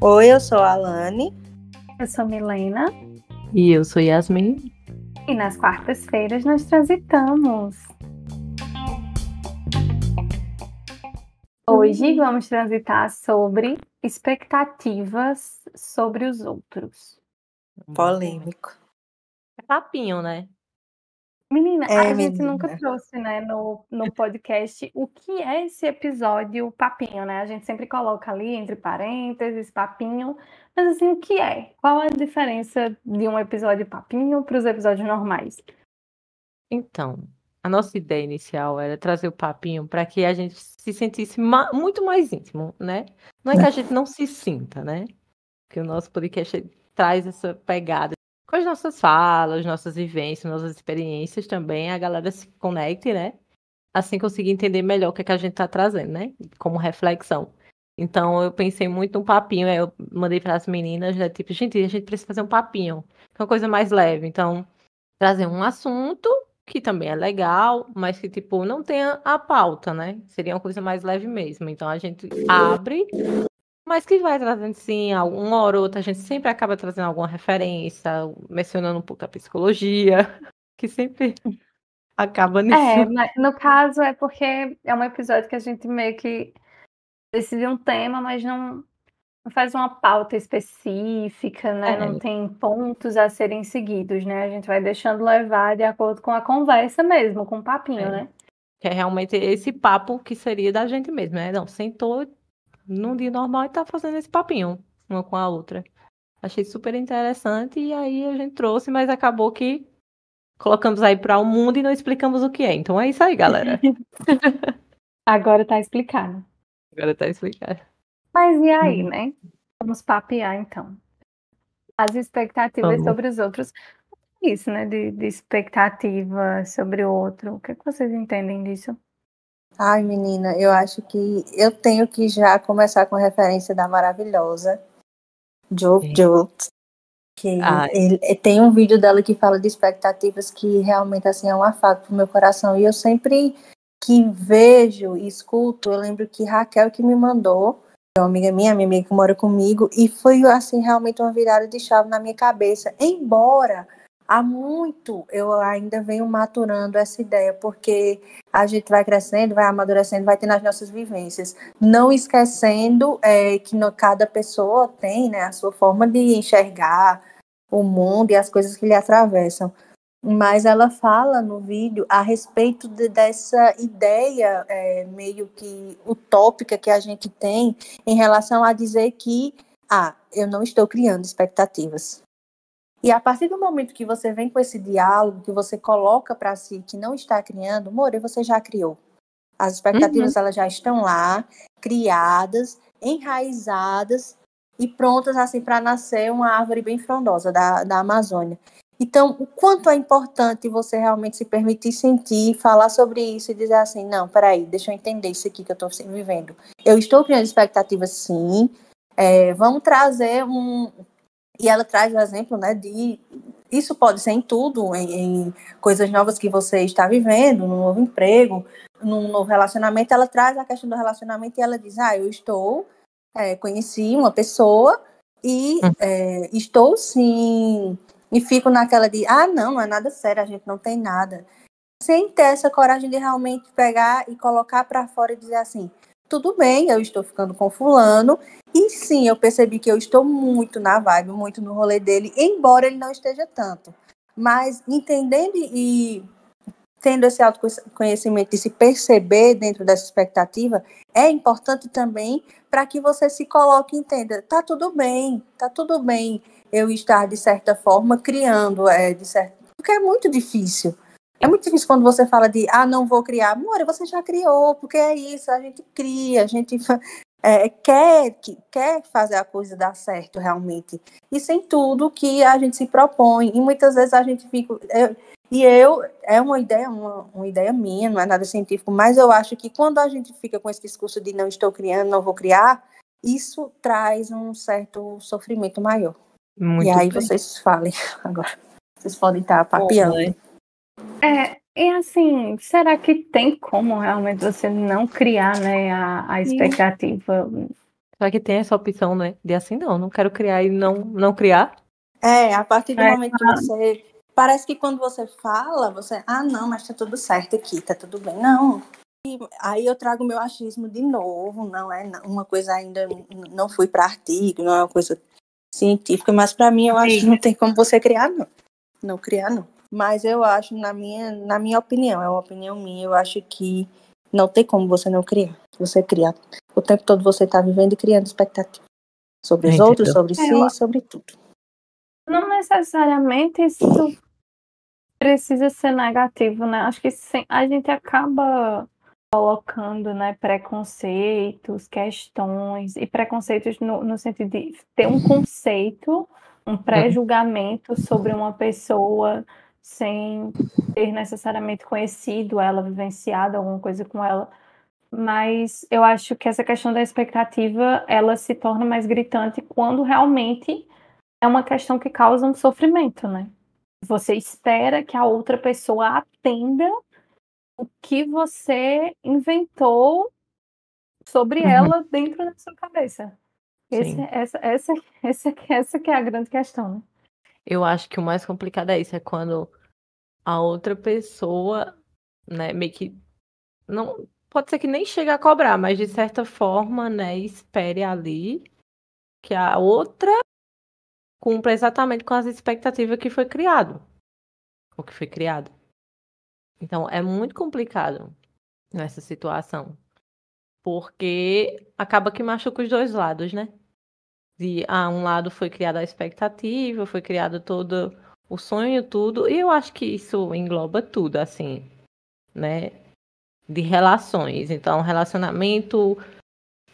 Oi, eu sou a Alane. Eu sou Milena. E eu sou Yasmin. E nas quartas-feiras nós transitamos. Hoje vamos transitar sobre expectativas sobre os outros. Polêmico. É papinho, né? Menina, É, a gente menina. nunca trouxe, né, no, no podcast o que é esse episódio papinho, né? A gente sempre coloca ali entre parênteses, papinho, mas assim, o que é? Qual a diferença de um episódio papinho para os episódios normais? Então, a nossa ideia inicial era trazer o papinho para que a gente se sentisse ma- muito mais íntimo, né? Não é que a gente não se sinta, né? Que o nosso podcast traz essa pegada com as nossas falas, nossas vivências, nossas experiências também, a galera se conecte, né? Assim conseguir entender melhor o que, é que a gente está trazendo, né? Como reflexão. Então eu pensei muito num papinho, eu mandei para as meninas, né? Tipo, gente, a gente precisa fazer um papinho, que é uma coisa mais leve. Então, trazer um assunto que também é legal, mas que, tipo, não tenha a pauta, né? Seria uma coisa mais leve mesmo. Então a gente abre, mas que vai trazendo, sim, uma hora ou outra, a gente sempre acaba trazendo alguma referência, mencionando um pouco a psicologia, que sempre acaba nisso. É, no caso é porque é um episódio que a gente meio que decide um tema, mas não, não faz uma pauta específica, né? É. Não tem pontos a serem seguidos, né? A gente vai deixando levar de acordo com a conversa mesmo, com o papinho, É. né? Que é realmente esse papo que seria da gente mesmo, né? Não, sentou num dia normal e tá fazendo esse papinho, uma com a outra. Achei super interessante e aí a gente trouxe, mas acabou que colocamos aí para o mundo e não explicamos o que é. Então é isso aí, galera. Agora tá explicado. Agora tá explicado. Mas e aí, Uhum. né? Vamos papear então. As expectativas Vamos. sobre os outros. Isso, né? De, de expectativa sobre o outro. O que, é que vocês entendem disso? Ai, menina, eu acho que eu tenho que já começar com a referência da maravilhosa Jo Sim. Jolt. Que Ai. ele- tem um vídeo dela que fala de expectativas que realmente assim é um afago pro meu coração. E eu sempre que vejo e escuto, eu lembro que Raquel que me mandou, é uma amiga minha, minha amiga que mora comigo, e foi assim realmente uma virada de chave na minha cabeça. Embora há muito eu ainda venho maturando essa ideia, porque a gente vai crescendo, vai amadurecendo, vai tendo as nossas vivências. Não esquecendo é, que no- cada pessoa tem né, a sua forma de enxergar o mundo e as coisas que lhe atravessam. Mas ela fala no vídeo a respeito de- dessa ideia é, meio que utópica que a gente tem em relação a dizer que, ah, eu não estou criando expectativas. E a partir do momento que você vem com esse diálogo, que você coloca para si que não está criando, More, você já criou. As expectativas elas já estão lá, criadas, enraizadas e prontas assim para nascer uma árvore bem frondosa da, da Amazônia. Então, o quanto é importante você realmente se permitir sentir, falar sobre isso e dizer assim, não, peraí, deixa eu entender isso aqui que eu estou vivendo. Eu estou criando expectativas, sim. É, vamos trazer um, e ela traz o exemplo, né, de isso pode ser em tudo, em, em coisas novas que você está vivendo, num novo emprego, num novo relacionamento. Ela traz a questão do relacionamento e ela diz: Ah, eu estou, é, conheci uma pessoa e Hum. é, estou sim. E fico naquela de: Ah, não, não é nada sério, a gente não tem nada. Sem ter essa coragem de realmente pegar e colocar para fora e dizer assim: Tudo bem, eu estou ficando com Fulano, e sim, eu percebi que eu estou muito na vibe, muito no rolê dele, embora ele não esteja tanto. Mas entendendo e tendo esse autoconhecimento de se perceber dentro dessa expectativa, é importante também para que você se coloque e entenda, tá tudo bem, tá tudo bem eu estar de certa forma criando, é, de certo, porque é muito difícil. É muito difícil quando você fala de, ah, não vou criar. Amor, você já criou, porque é isso, a gente cria, a gente é, quer, que, quer fazer a coisa dar certo realmente. Isso em tudo que a gente se propõe. E muitas vezes a gente fica. Eu, e eu, é uma ideia, uma, uma ideia minha, não é nada científico, mas eu acho que quando a gente fica com esse discurso de não estou criando, não vou criar, isso traz um certo sofrimento maior. Muito e aí bem. vocês falem agora. Vocês podem estar papeando. Né? É, E assim, será que tem como realmente você não criar, né, a, a expectativa? Será que tem essa opção, né? De assim, não, não quero criar e não, não criar? É, a partir do é, momento que você. Parece que quando você fala, você. Ah, não, mas tá tudo certo aqui, tá tudo bem. Não. E aí eu trago meu achismo de novo, não é uma coisa ainda. Não fui para artigo, não é uma coisa científica, mas para mim eu acho que não tem como você criar, não. Não criar, não. Mas eu acho, na minha, na minha opinião, é uma opinião minha, eu acho que não tem como você não criar. Você criar. O tempo todo você está vivendo e criando expectativa. Sobre os outros, sobre si, eu... sobre tudo. Não necessariamente isso precisa ser negativo, né? Acho que a gente acaba colocando né, preconceitos, questões, e preconceitos no, no sentido de ter um conceito, um pré-julgamento sobre uma pessoa sem ter necessariamente conhecido ela, vivenciado alguma coisa com ela. Mas eu acho que essa questão da expectativa, ela se torna mais gritante quando realmente é uma questão que causa um sofrimento, né? Você espera que a outra pessoa atenda o que você inventou sobre uhum. ela dentro da sua cabeça. Esse, essa, essa, essa, essa que é a grande questão, né? Eu acho que o mais complicado é isso, é quando a outra pessoa, né, meio que não pode ser que nem chegue a cobrar, mas de certa forma, né, espere ali que a outra cumpra exatamente com as expectativas que foi criado, o que foi criado. Então é muito complicado nessa situação, porque acaba que machuca os dois lados, né? De ah, um lado foi criada a expectativa, foi criado todo o sonho, tudo, e eu acho que isso engloba tudo, assim, né? De relações. Então, relacionamento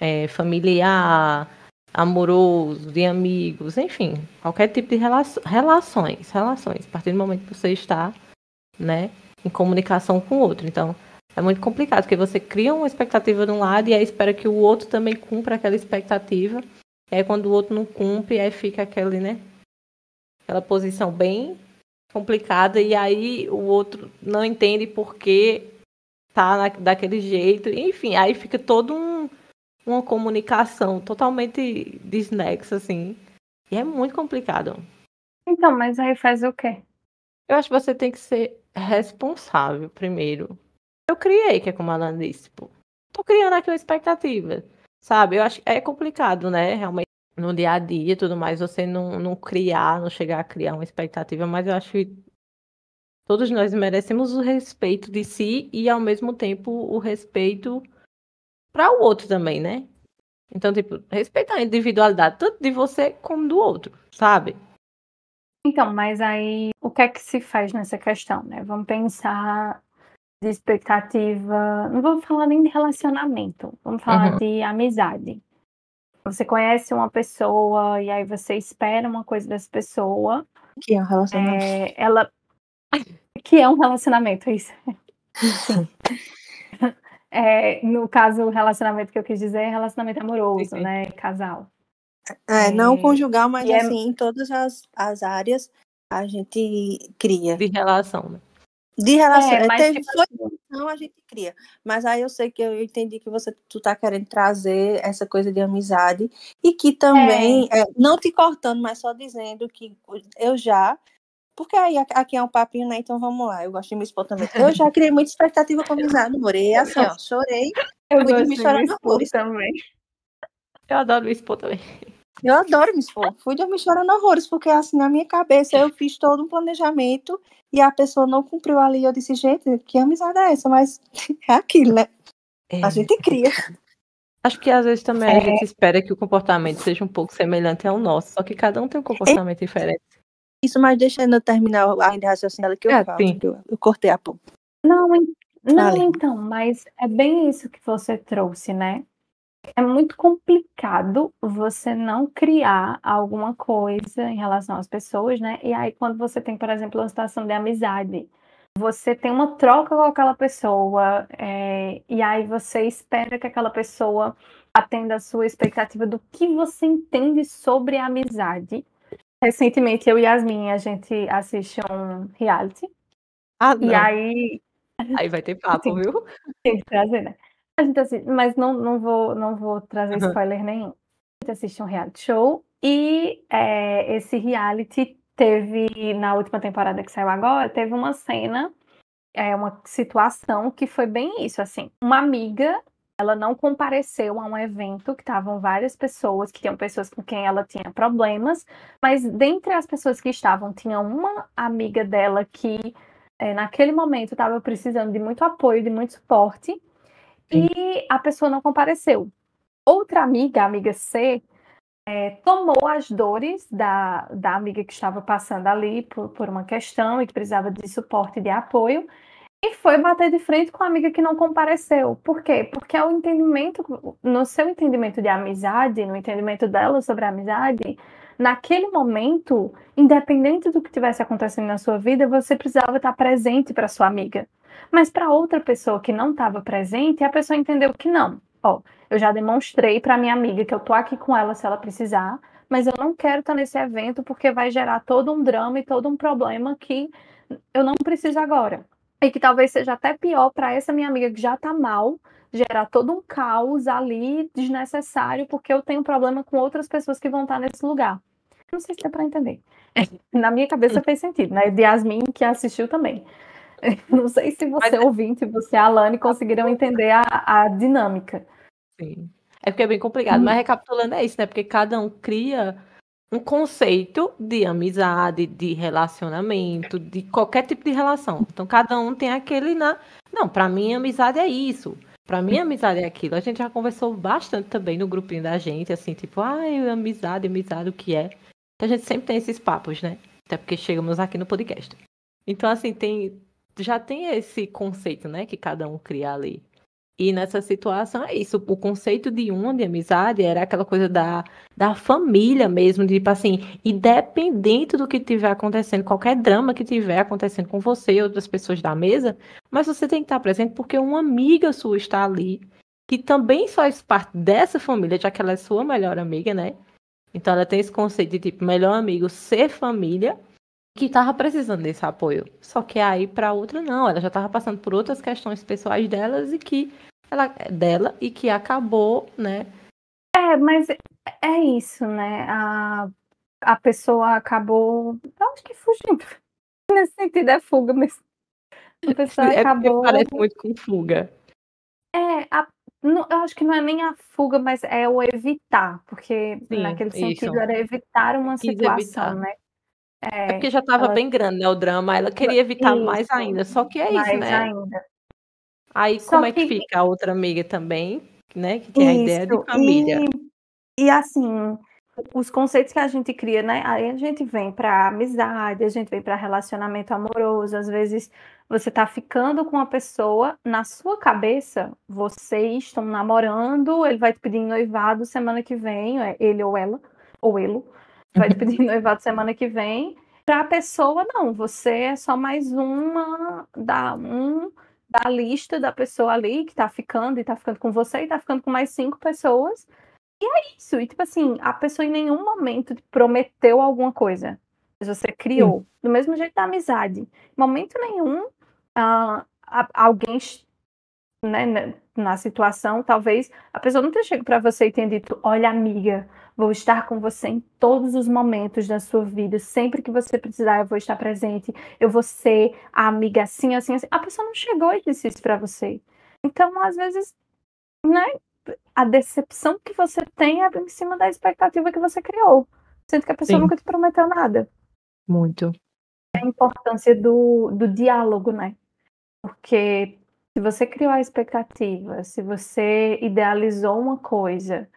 é, familiar, amoroso, de amigos, enfim, qualquer tipo de rela relações, relações, a partir do momento que você está, né, em comunicação com o outro. Então, é muito complicado, porque você cria uma expectativa de um lado e aí espera que o outro também cumpra aquela expectativa. E aí quando o outro não cumpre, aí fica aquele, né, aquela posição bem complicada e aí o outro não entende por que tá na, daquele jeito. Enfim, aí fica todo um, uma comunicação totalmente desnexa, assim. E é muito complicado. Então, mas aí faz o quê? Eu acho que você tem que ser responsável primeiro. Eu criei, que é como a Ana disse, pô. Tô criando aqui uma expectativa, sabe? Eu acho que é complicado, né? Realmente no dia a dia e tudo mais, você não, não criar, não chegar a criar uma expectativa, mas eu acho que todos nós merecemos o respeito de si e ao mesmo tempo o respeito para o outro também, né? Então, tipo, respeitar a individualidade tanto de você como do outro, sabe? Então, mas aí o que é que se faz nessa questão, né? Vamos pensar de expectativa, não vamos falar nem de relacionamento, vamos falar uhum. de amizade. Você conhece uma pessoa e aí você espera uma coisa dessa pessoa. Que é um relacionamento. É, ela. Que é um relacionamento, é isso. é, no caso, o relacionamento que eu quis dizer é relacionamento amoroso, né? Casal. É, não conjugal, mas é assim, é... em todas as, as áreas a gente cria. De relação, né? De relação. É, mas Teve, tipo... assim não, a gente cria. Mas aí eu sei que eu entendi que você tu tá querendo trazer essa coisa de amizade e que também, é. É, não te cortando, mas só dizendo que eu já. Porque aí aqui é um papinho, né? Então vamos lá. Eu gosto de me expor também. Eu já criei muita expectativa com amizade, morei assim, ó, chorei. Eu gosto de me chorar no também. Eu adoro me expor também. Eu adoro me expor. Fui dormir chorando horrores, porque assim, na minha cabeça eu fiz todo um planejamento e a pessoa não cumpriu ali. Eu disse, gente, que amizade é essa? Mas é aquilo, né? É. A gente cria. Acho que às vezes também é. a gente espera que o comportamento seja um pouco semelhante ao nosso, só que cada um tem um comportamento é. diferente. Isso, mas deixando eu terminar ainda raciocínio que eu é, falo, eu, eu, cortei a pouco. Não, não, então, mas é bem isso que você trouxe, né? É muito complicado você não criar alguma coisa em relação às pessoas, né? E aí, quando você tem, por exemplo, uma situação de amizade, você tem uma troca com aquela pessoa, é, e aí você espera que aquela pessoa atenda a sua expectativa do que você entende sobre a amizade. Recentemente, eu e Yasmin, a gente assiste um reality. Ah, e aí Aí vai ter papo, Sim. viu? Tem que trazer, né? A gente assiste, mas não, não, vou, não vou trazer spoiler nenhum. A gente assiste um reality show e é, esse reality teve, na última temporada que saiu agora, teve uma cena, é, uma situação que foi bem isso, assim. Uma amiga, ela não compareceu a um evento que estavam várias pessoas, que tinham pessoas com quem ela tinha problemas, mas dentre as pessoas que estavam, tinha uma amiga dela que é, naquele momento estava precisando de muito apoio, de muito suporte. E a pessoa não compareceu. Outra amiga, a amiga C, é, tomou as dores da, da amiga que estava passando ali por, por uma questão e que precisava de suporte e de apoio, e foi bater de frente com a amiga que não compareceu. Por quê? Porque é o entendimento, no seu entendimento de amizade, no entendimento dela sobre a amizade, naquele momento, independente do que tivesse acontecendo na sua vida, você precisava estar presente para sua amiga. Mas para outra pessoa que não estava presente, a pessoa entendeu que não. Ó, eu já demonstrei para minha amiga que eu tô aqui com ela se ela precisar, mas eu não quero estar nesse evento porque vai gerar todo um drama e todo um problema que eu não preciso agora. E que talvez seja até pior para essa minha amiga que já tá mal, gerar todo um caos ali desnecessário, porque eu tenho problema com outras pessoas que vão estar nesse lugar. Não sei se dá para entender. Na minha cabeça fez sentido, né? De Yasmin, que assistiu também. Não sei se você, Mas- ouvinte, você, Alane, conseguiram entender a, a dinâmica. Sim. É porque é bem complicado, Hum. mas recapitulando é isso, né? Porque cada um cria um conceito de amizade, de relacionamento, de qualquer tipo de relação. Então cada um tem aquele na, não, pra mim amizade é isso. Pra mim amizade é aquilo. A gente já conversou bastante também no grupinho da gente, assim, tipo, ai, amizade, amizade, o que é? Que a gente sempre tem esses papos, né? Até porque chegamos aqui no podcast. Então assim, tem já tem esse conceito, né, que cada um cria ali. E nessa situação é isso. O conceito de uma de amizade era aquela coisa da, da família mesmo, de tipo assim, independente do que tiver acontecendo, qualquer drama que tiver acontecendo com você e outras pessoas da mesa, mas você tem que estar presente porque uma amiga sua está ali, que também faz parte dessa família, já que ela é sua melhor amiga, né? Então ela tem esse conceito de tipo melhor amigo ser família, que tava precisando desse apoio. Só que aí para outra não, ela já tava passando por outras questões pessoais delas e que ela dela e que acabou, né? É, mas é isso, né? A, a pessoa acabou, eu acho que fugindo. Nesse sentido é fuga, mas a pessoa É acabou. parece muito com fuga. É, a- não- eu acho que não é nem a fuga, mas é o evitar, porque Sim, naquele isso. sentido era evitar uma Quis situação, evitar. né? É porque já estava ela- bem grande, né, o drama, ela queria evitar mais Isso, ainda. Só que é isso, mais né? ainda. Aí Só como é que que- fica a outra amiga também, né? Que tem a ideia de Isso, família. E, e assim, os conceitos que a gente cria, né? Aí a gente vem para amizade, a gente vem para relacionamento amoroso. Às vezes você tá ficando com uma pessoa, na sua cabeça, vocês estão namorando, ele vai te pedir noivado semana que vem, é ele ou ela, ou ele, vai te pedir noivado semana que vem. Para a pessoa, não, você é só mais uma da um da lista da pessoa ali que tá ficando e tá ficando com você e tá ficando com mais cinco pessoas. E é isso. E tipo assim, a pessoa em nenhum momento te prometeu alguma coisa. Mas Você criou. Do mesmo jeito da amizade. Em momento nenhum, ah, a- alguém né, né, na situação, talvez a pessoa não tenha chegado para você e tenha dito: Olha, amiga, vou estar com você em todos os momentos da sua vida. Sempre que você precisar, eu vou estar presente. Eu vou ser a amiga assim, assim, assim. A pessoa não chegou e disse isso para você. Então, às vezes, né, a decepção que você tem é em cima da expectativa que você criou. Sendo que a pessoa Sim. nunca te prometeu nada Muito. a importância do, do diálogo, né? Porque se você criou a expectativa, se você idealizou uma coisa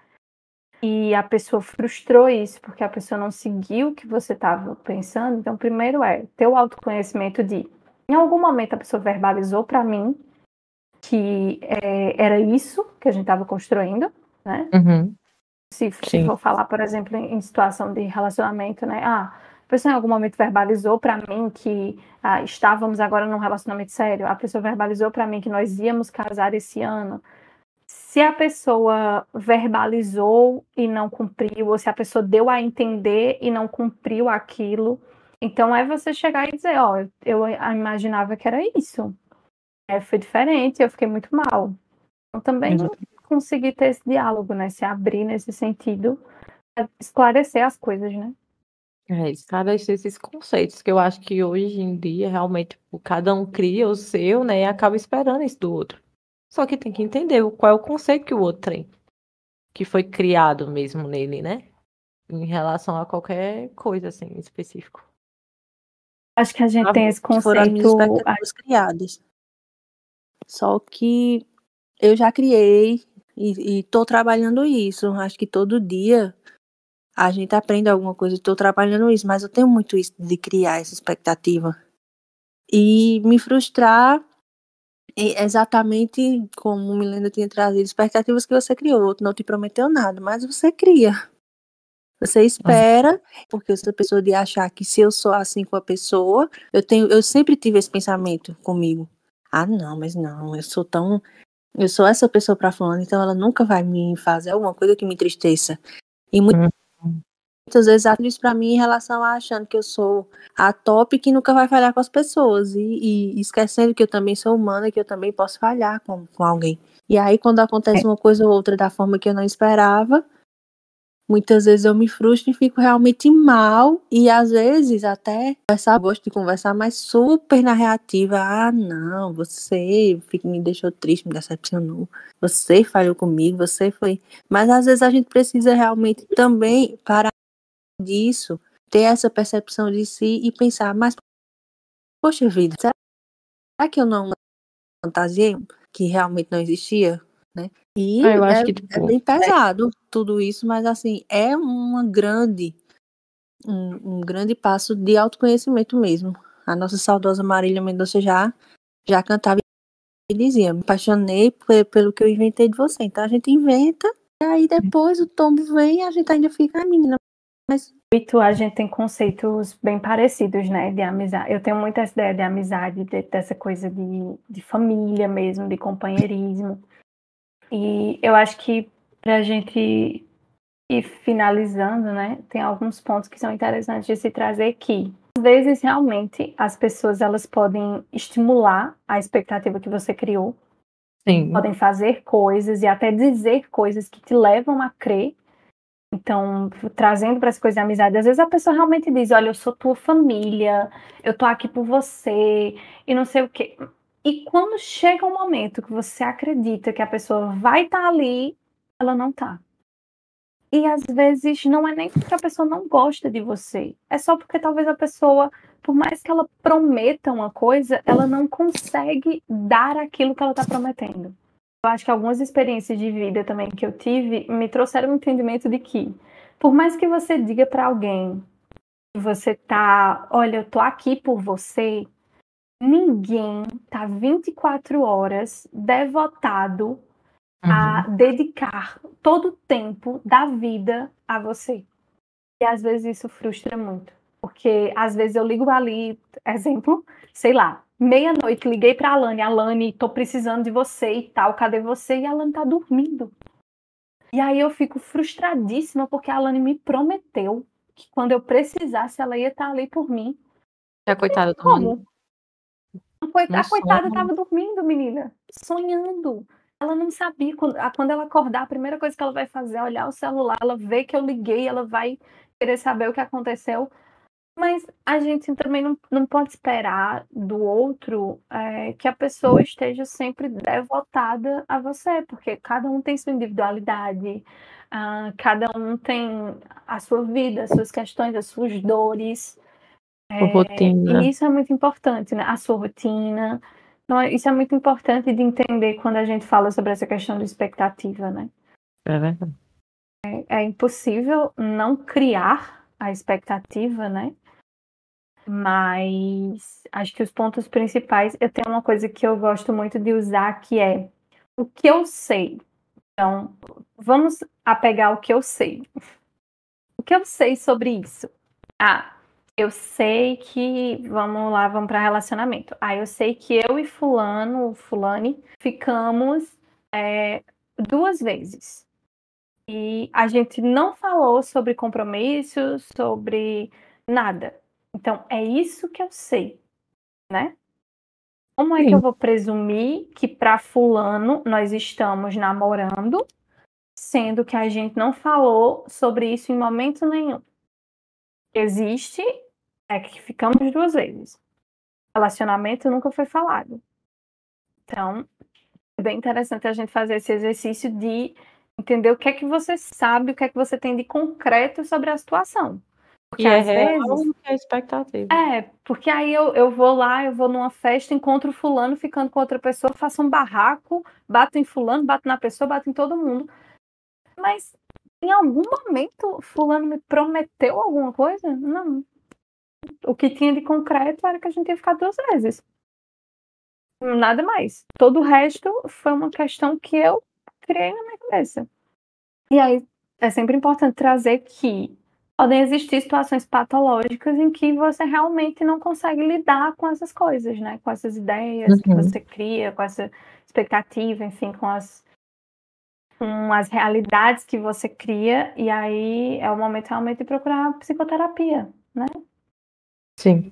e a pessoa frustrou isso porque a pessoa não seguiu o que você estava pensando, então primeiro é ter o autoconhecimento de em algum momento a pessoa verbalizou para mim que é, era isso que a gente estava construindo, né? Uhum. se, se for falar, por exemplo, em, em situação de relacionamento, né? Ah, a pessoa em algum momento verbalizou para mim que ah, estávamos agora num relacionamento sério. A pessoa verbalizou para mim que nós íamos casar esse ano. Se a pessoa verbalizou e não cumpriu, ou se a pessoa deu a entender e não cumpriu aquilo, então é você chegar e dizer, ó, eu imaginava que era isso. é, foi diferente, eu fiquei muito mal. Então também Exatamente. consegui ter esse diálogo, né? Se abrir nesse sentido, esclarecer as coisas, né? É, esclarecer esses conceitos que eu acho que hoje em dia realmente tipo, cada um cria o seu, né, e acaba esperando isso do outro. Só que tem que entender qual é o conceito que o outro tem, que foi criado mesmo nele, né? Em relação a qualquer coisa assim específico. Acho que a gente Ah, tem esse que foram as minhas conceito. expectativas criadas. Só que eu já criei e estou trabalhando isso. Acho que todo dia a gente aprende alguma coisa. Estou trabalhando isso, mas eu tenho muito isso de criar essa expectativa. E me frustrar exatamente como o Milena tinha trazido, expectativas que você criou. O outro não te prometeu nada, mas você cria. Você espera, porque essa pessoa de achar que se eu sou assim com a pessoa, eu tenho, eu sempre tive esse pensamento comigo. Ah, não, mas não, eu sou tão, eu sou essa pessoa para fulano, então ela nunca vai me fazer alguma coisa que me entristeça. E mu- Uhum. Muitas vezes ela isso para mim em relação a achando que eu sou a top que nunca vai falhar com as pessoas e, e esquecendo que eu também sou humana, que eu também posso falhar com, com alguém. E aí quando acontece uma coisa ou outra da forma que eu não esperava, muitas vezes eu me frustro e fico realmente mal e às vezes até conversar, gosto de conversar, mas super na reativa. Ah, não, você me deixou triste, me decepcionou. Você falhou comigo, você foi. Mas às vezes a gente precisa realmente também parar disso, ter essa percepção de si e pensar, mas poxa vida, será que eu não fantasiei que realmente não existia, né? E Ah, eu acho é, que, é tipo, bem pesado tudo isso, mas assim, é uma grande um, um grande passo de autoconhecimento mesmo. A nossa saudosa Marília Mendonça já já cantava e dizia, me apaixonei pe- pelo que eu inventei de você. Então a gente inventa, e aí depois o tombo vem e a gente ainda fica, "Ai, menina, mas e tu, a gente tem conceitos bem parecidos, né, de amizade. Eu tenho muita essa ideia de amizade, de- dessa coisa de, de família mesmo, de companheirismo. E eu acho que pra gente ir finalizando, né, tem alguns pontos que são interessantes de se trazer que às vezes realmente as pessoas elas podem estimular a expectativa que você criou, sim, podem fazer coisas e até dizer coisas que te levam a crer. Então, trazendo para as coisas de amizade, às vezes a pessoa realmente diz: Olha, eu sou tua família, eu tô aqui por você, e não sei o quê. E quando chega um momento que você acredita que a pessoa vai estar ali, ela não tá. E às vezes não é nem porque a pessoa não gosta de você, é só porque talvez a pessoa, por mais que ela prometa uma coisa, ela não consegue dar aquilo que ela está prometendo. Eu acho que algumas experiências de vida também que eu tive me trouxeram um entendimento de que, por mais que você diga para alguém que você tá, olha, eu tô aqui por você, ninguém tá 24 horas devotado a uhum, dedicar todo o tempo da vida a você. E às vezes isso frustra muito. Porque às vezes eu ligo ali, exemplo, sei lá, meia-noite, liguei pra Alane, Alane, tô precisando de você e tal, cadê você? E a Alane tá dormindo. E aí eu fico frustradíssima porque a Alane me prometeu que quando eu precisasse ela ia estar ali por mim. a coitada do mano. Como? A coitada tava dormindo, menina, sonhando. Ela não sabia. Quando, quando ela acordar, a primeira coisa que ela vai fazer é olhar o celular, ela vê que eu liguei, ela vai querer saber o que aconteceu. Mas a gente também não, não pode esperar do outro é, que a pessoa esteja sempre devotada a você, porque cada um tem sua individualidade, ah, cada um tem a sua vida, as suas questões, as suas dores. Por rotina. E isso é muito importante, né? A sua rotina. Então, isso é muito importante de entender quando a gente fala sobre essa questão de expectativa, né? É verdade. É impossível não criar a expectativa, né? Mas acho que os pontos principais, eu tenho uma coisa que eu gosto muito de usar que é o que eu sei. Então, vamos apegar o que eu sei. O que eu sei sobre isso? Ah, eu sei que vamos lá, vamos para relacionamento. Ah, eu sei que eu e fulano, fulane, ficamos é, duas vezes. E a gente não falou sobre compromisso, sobre nada. Então, é isso que eu sei, né? Como é Sim. que eu vou presumir que para fulano nós estamos namorando, sendo que a gente não falou sobre isso em momento nenhum? Existe é que ficamos duas vezes. Relacionamento nunca foi falado. Então, é bem interessante a gente fazer esse exercício de entender o que é que você sabe, o que é que você tem de concreto sobre a situação. Porque é às vezes. Que é expectativa. É, porque aí eu, eu vou lá, eu vou numa festa, encontro fulano ficando com outra pessoa, faço um barraco, bato em fulano, bato na pessoa, bato em todo mundo. Mas em algum momento fulano me prometeu alguma coisa? Não. O que tinha de concreto era que a gente ia ficar duas vezes. Nada mais. Todo o resto foi uma questão que eu criei na minha cabeça. E aí é sempre importante trazer que podem existir situações patológicas em que você realmente não consegue lidar com essas coisas, né? Com essas ideias uhum. que você cria, com essa expectativa, enfim, com as com as realidades que você cria, e aí é o momento realmente de procurar psicoterapia, né? Sim.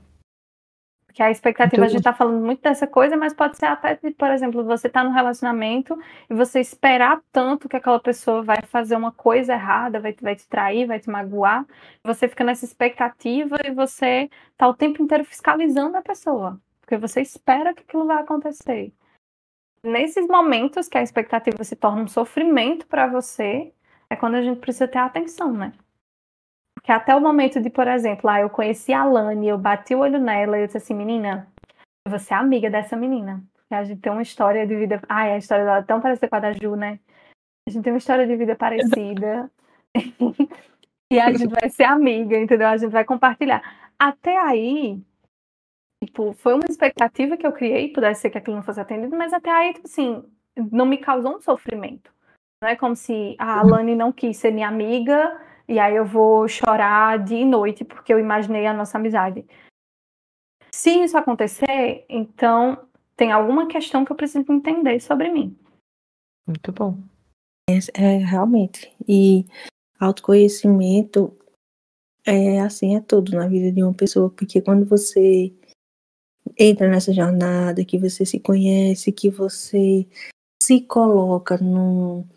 Porque a expectativa, a gente está falando muito dessa coisa, mas pode ser até, por exemplo, você está num relacionamento e você esperar tanto que aquela pessoa vai fazer uma coisa errada, vai, vai te trair, vai te magoar, você fica nessa expectativa e você está o tempo inteiro fiscalizando a pessoa, porque você espera que aquilo vai acontecer. Nesses momentos que a expectativa se torna um sofrimento para você, é quando a gente precisa ter atenção, né? Porque até o momento de, por exemplo, lá eu conheci a Lani, eu bati o olho nela e eu disse assim, menina, você é amiga dessa menina. Porque a gente tem uma história de vida. Ai, a história dela é tão parecida com a da Ju, né? A gente tem uma história de vida parecida. e a gente vai ser amiga, entendeu? A gente vai compartilhar. Até aí, tipo, foi uma expectativa que eu criei, pudesse ser que aquilo não fosse atendido, mas até aí, tipo assim, não me causou um sofrimento. Não é como se a Alane não quis ser minha amiga e aí eu vou chorar dia e noite porque eu imaginei a nossa amizade. Se isso acontecer, então tem alguma questão que eu preciso entender sobre mim. Muito bom. É, é realmente. E autoconhecimento é assim, é tudo na vida de uma pessoa, porque quando você entra nessa jornada, que você se conhece, que você se coloca num,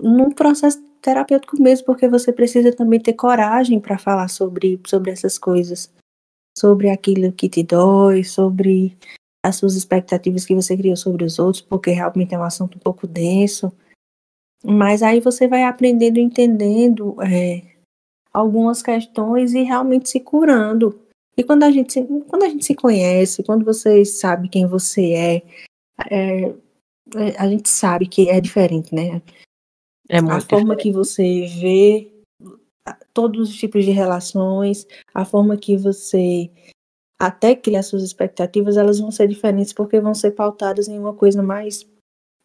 num processo terapêutico mesmo, porque você precisa também ter coragem para falar sobre, sobre essas coisas, sobre aquilo que te dói, sobre as suas expectativas que você criou sobre os outros, porque realmente é um assunto um pouco denso. Mas aí você vai aprendendo, entendendo é, algumas questões e realmente se curando. E quando a gente se, quando a gente se conhece, quando você sabe quem você é, é, é a gente sabe que é diferente, né? É a forma que você vê todos os tipos de relações, a forma que você até cria suas expectativas, elas vão ser diferentes porque vão ser pautadas em uma coisa mais,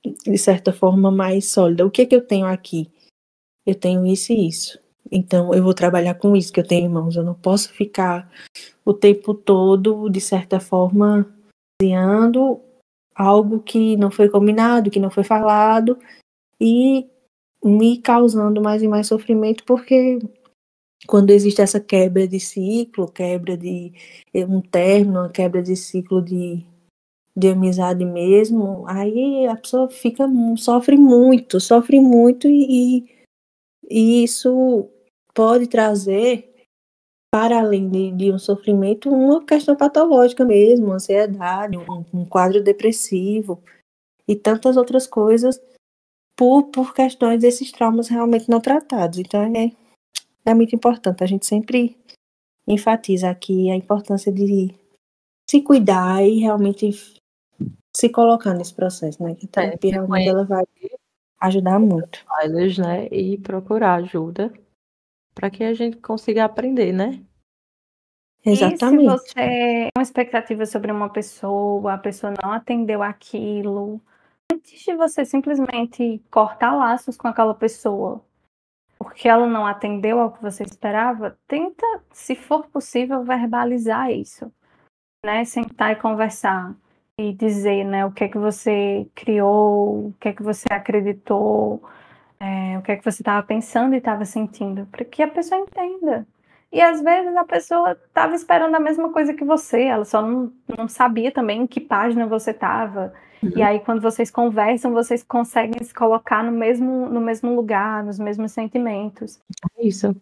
de certa forma, mais sólida. O que é que eu tenho aqui? Eu tenho isso e isso. Então eu vou trabalhar com isso que eu tenho em mãos. Eu não posso ficar o tempo todo, de certa forma, criando algo que não foi combinado, que não foi falado, e me causando mais e mais sofrimento, porque quando existe essa quebra de ciclo, quebra de eh, um término, uma quebra de ciclo de, de amizade mesmo, aí a pessoa fica sofre muito, sofre muito e, e isso pode trazer para além de, de, um sofrimento uma questão patológica mesmo, ansiedade, um, um quadro depressivo e tantas outras coisas por, por questões desses traumas realmente não tratados. Então é, é muito importante. A gente sempre enfatiza aqui a importância de se cuidar e realmente se colocar nesse processo, né? Que a terapia é, realmente ela vai ajudar muito. né? E procurar ajuda para que a gente consiga aprender, né? Exatamente. E se você tem uma expectativa sobre uma pessoa, a pessoa não atendeu aquilo, antes de você simplesmente cortar laços com aquela pessoa, porque ela não atendeu ao que você esperava, tenta, se for possível, verbalizar isso, né? Sentar e conversar e dizer, né, o que é que você criou, o que é que você acreditou, é, o que é que você estava pensando e estava sentindo, para que a pessoa entenda. E às vezes a pessoa estava esperando a mesma coisa que você, ela só não, não sabia também em que página você estava. Uhum. E aí, quando vocês conversam, vocês conseguem se colocar no mesmo, no mesmo lugar, nos mesmos sentimentos. Isso.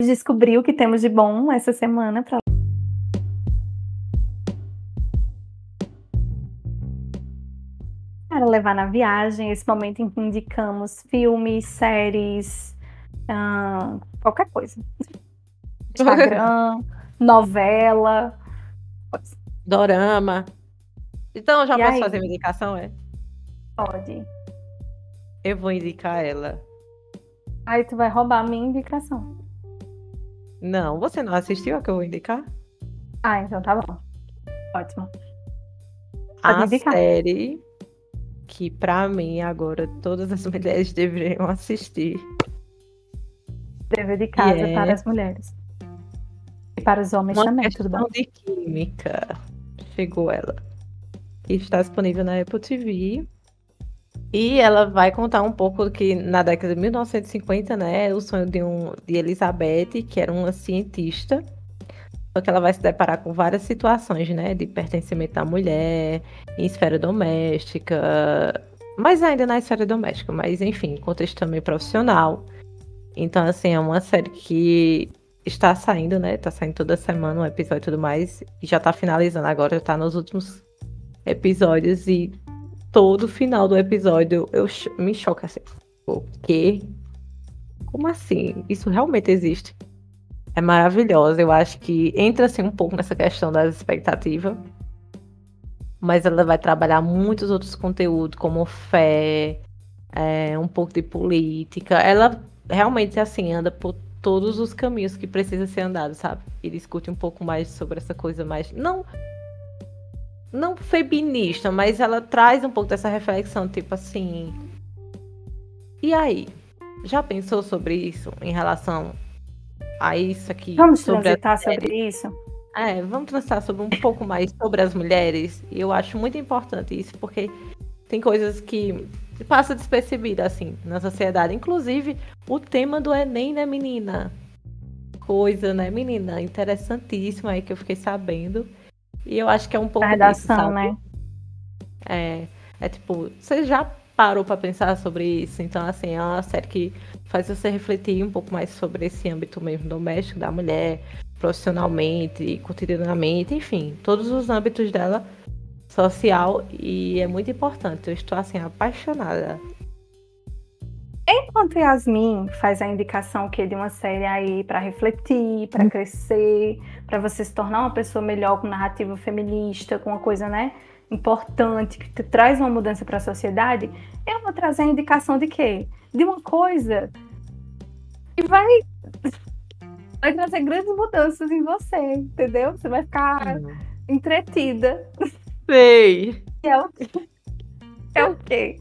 Descobriu o que temos de bom essa semana para para levar na viagem, esse momento em que indicamos filmes, séries, uh, qualquer coisa. Instagram, novela. Dorama. Então, já e posso aí? fazer uma indicação, é? Pode. Eu vou indicar ela. Aí tu vai roubar a minha indicação. Não, você não assistiu a que eu vou indicar? Ah, então tá bom. Ótimo. Pode a indicar. série que, pra mim, agora, todas as mulheres deveriam assistir. Dever de casa é... para as mulheres. E para os homens Uma também, tudo bom? de química. Chegou ela que está disponível na Apple TV. E ela vai contar um pouco que na década de 1950, né, o sonho de, um, de Elizabeth, que era uma cientista, só que ela vai se deparar com várias situações, né, de pertencimento à mulher, em esfera doméstica, mas ainda na esfera doméstica, mas enfim, contexto também profissional. Então, assim, é uma série que está saindo, né, tá saindo toda semana um episódio e tudo mais, e já tá finalizando agora, já tá nos últimos episódios e todo final do episódio eu me choca assim. O quê? Como assim? Isso realmente existe? É maravilhosa. Eu acho que entra assim um pouco nessa questão das expectativas. Mas ela vai trabalhar muitos outros conteúdos, como fé, é, um pouco de política. Ela realmente assim anda por todos os caminhos que precisa ser andado, sabe? E discute um pouco mais sobre essa coisa mais. Não não feminista, mas ela traz um pouco dessa reflexão, tipo assim. E aí? Já pensou sobre isso em relação a isso aqui? Vamos transitar sobre isso? É, vamos transitar sobre um pouco mais sobre as mulheres. E eu acho muito importante isso, porque tem coisas que passa despercebida assim na sociedade. Inclusive, o tema do Enem, né, menina? Coisa, né, menina? Interessantíssima aí que eu fiquei sabendo. E eu acho que é um pouco. A redação, disso, né? É, é tipo, você já parou para pensar sobre isso? Então, assim, é uma série que faz você refletir um pouco mais sobre esse âmbito mesmo doméstico da mulher, profissionalmente, cotidianamente, enfim, todos os âmbitos dela social e é muito importante. Eu estou assim apaixonada Enquanto Yasmin faz a indicação que de uma série aí para refletir, para crescer, para você se tornar uma pessoa melhor com narrativa feminista, com uma coisa, né, importante que traz uma mudança para a sociedade, eu vou trazer a indicação de quê? De uma coisa que vai vai trazer grandes mudanças em você, entendeu? Você vai ficar uhum. entretida. Sei. É o é o quê?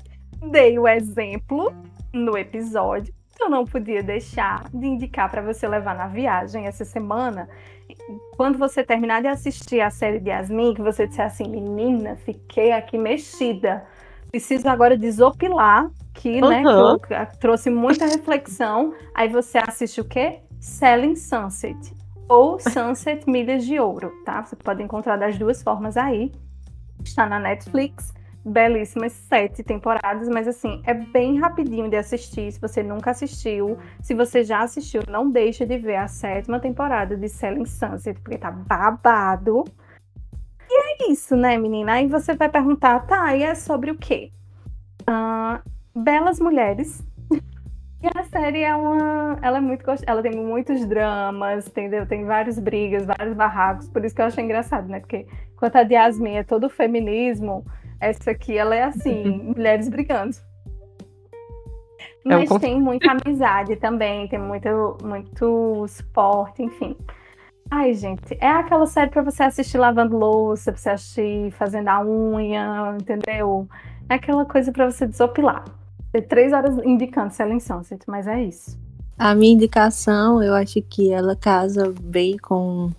Dei o exemplo no episódio, eu não podia deixar de indicar para você levar na viagem essa semana. Quando você terminar de assistir a série de Yasmin, que você disser assim, menina, fiquei aqui mexida. Preciso agora desopilar, que, uhum. né, que trouxe muita reflexão. Aí você assiste o quê? Selling Sunset. Ou Sunset Milhas de Ouro, tá? Você pode encontrar das duas formas aí. Está na Netflix belíssimas sete temporadas, mas assim, é bem rapidinho de assistir. Se você nunca assistiu, se você já assistiu, não deixe de ver a sétima temporada de Selling Sunset, porque tá babado. E é isso, né, menina? Aí você vai perguntar, tá, e é sobre o quê? Uh, belas mulheres. E a série é uma. Ela é muito Ela tem muitos dramas, entendeu? Tem várias brigas, vários barracos. Por isso que eu achei engraçado, né? Porque enquanto a de Yasmin é todo feminismo, essa aqui, ela é assim, mulheres brigando. É Mas tem muita amizade também, tem muito, muito suporte, enfim. Ai, gente, é aquela série para você assistir lavando louça, pra você assistir fazendo a unha, entendeu? É aquela coisa para você desopilar. Tem três horas indicando Selling Sunset, mas é isso. A minha indicação, eu acho que ela casa bem com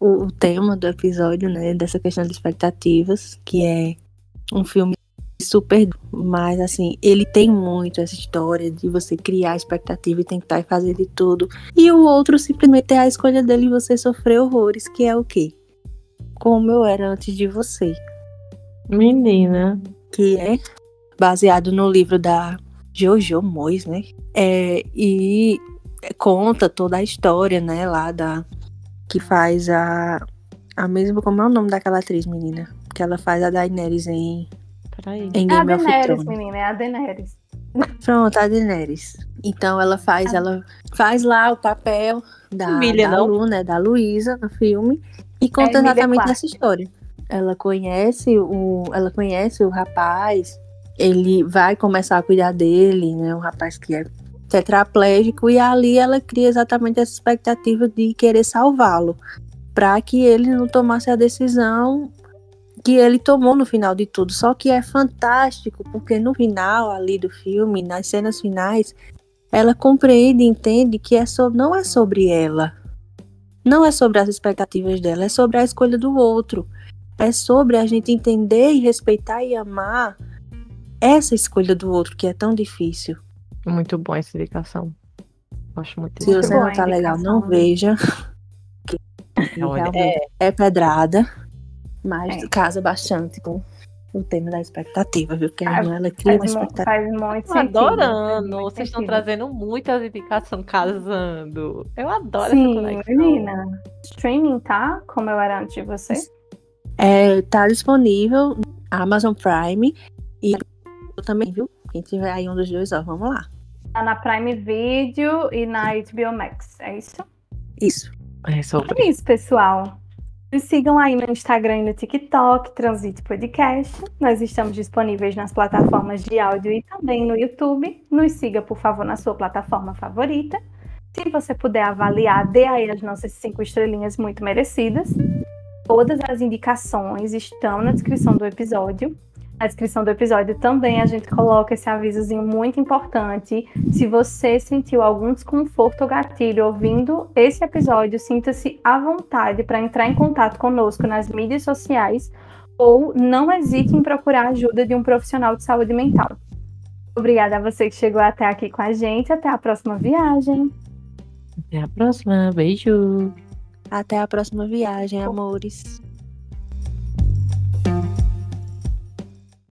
o, o tema do episódio, né? Dessa questão de expectativas, que é um filme super. Mas, assim, ele tem muito essa história de você criar expectativa e tentar fazer de tudo. E o outro simplesmente é a escolha dele e você sofrer horrores, que é o quê? Como eu era antes de você. Menina. Que é baseado no livro da Jojo Moyes, né? É, e conta toda a história, né, lá da que faz a a mesma como é o nome daquela atriz, menina, que ela faz a Daenerys em Peraí. em É a Game of Daenerys, Thrones. menina, é a Daenerys. Pronto, a Daenerys. Então ela faz, ela faz lá o papel da, Emília, da? Lu, né, da Luísa no filme e conta Emília exatamente essa história. Ela conhece o, ela conhece o rapaz, ele vai começar a cuidar dele, né, um rapaz que é tetraplégico e ali ela cria exatamente essa expectativa de querer salvá-lo, para que ele não tomasse a decisão que ele tomou no final de tudo. Só que é fantástico, porque no final ali do filme, nas cenas finais, ela compreende e entende que é sobre, não é sobre ela. Não é sobre as expectativas dela, é sobre a escolha do outro. É sobre a gente entender e respeitar e amar essa escolha do outro que é tão difícil. Muito bom essa indicação. Gosto muito Se. Muito você não tá legal, não né? veja. Que Olha, realmente é pedrada, mas É. casa bastante com o tema da expectativa, viu? Porque a Ah, irmã, ela cria uma expectativa. faz muito Tô sentido. adorando. faz muito Vocês estão trazendo muitas indicações casando. Eu adoro essa Sim, conexão. menina. Streaming, tá? Como eu era antes de você. É, tá disponível no Amazon Prime e eu também, viu? Quem tiver aí um dos dois, ó, vamos lá. Tá na Prime Video e na HBO Max. É isso? Isso. É sobre. É isso, pessoal. Nos sigam aí no Instagram e no TikTok, Transite Podcast. Nós estamos disponíveis nas plataformas de áudio e também no YouTube. Nos siga, por favor, na sua plataforma favorita. Se você puder avaliar, dê aí as nossas cinco estrelinhas muito merecidas. Todas as indicações estão na descrição do episódio. Na descrição do episódio também a gente coloca esse avisozinho muito importante. Se você sentiu algum desconforto ou gatilho ouvindo esse episódio, sinta-se à vontade para entrar em contato conosco nas mídias sociais ou não hesite em procurar a ajuda de um profissional de saúde mental. Obrigada a você que chegou até aqui com a gente. Até a próxima viagem. Até a próxima. Beijo. Até a próxima viagem, amores.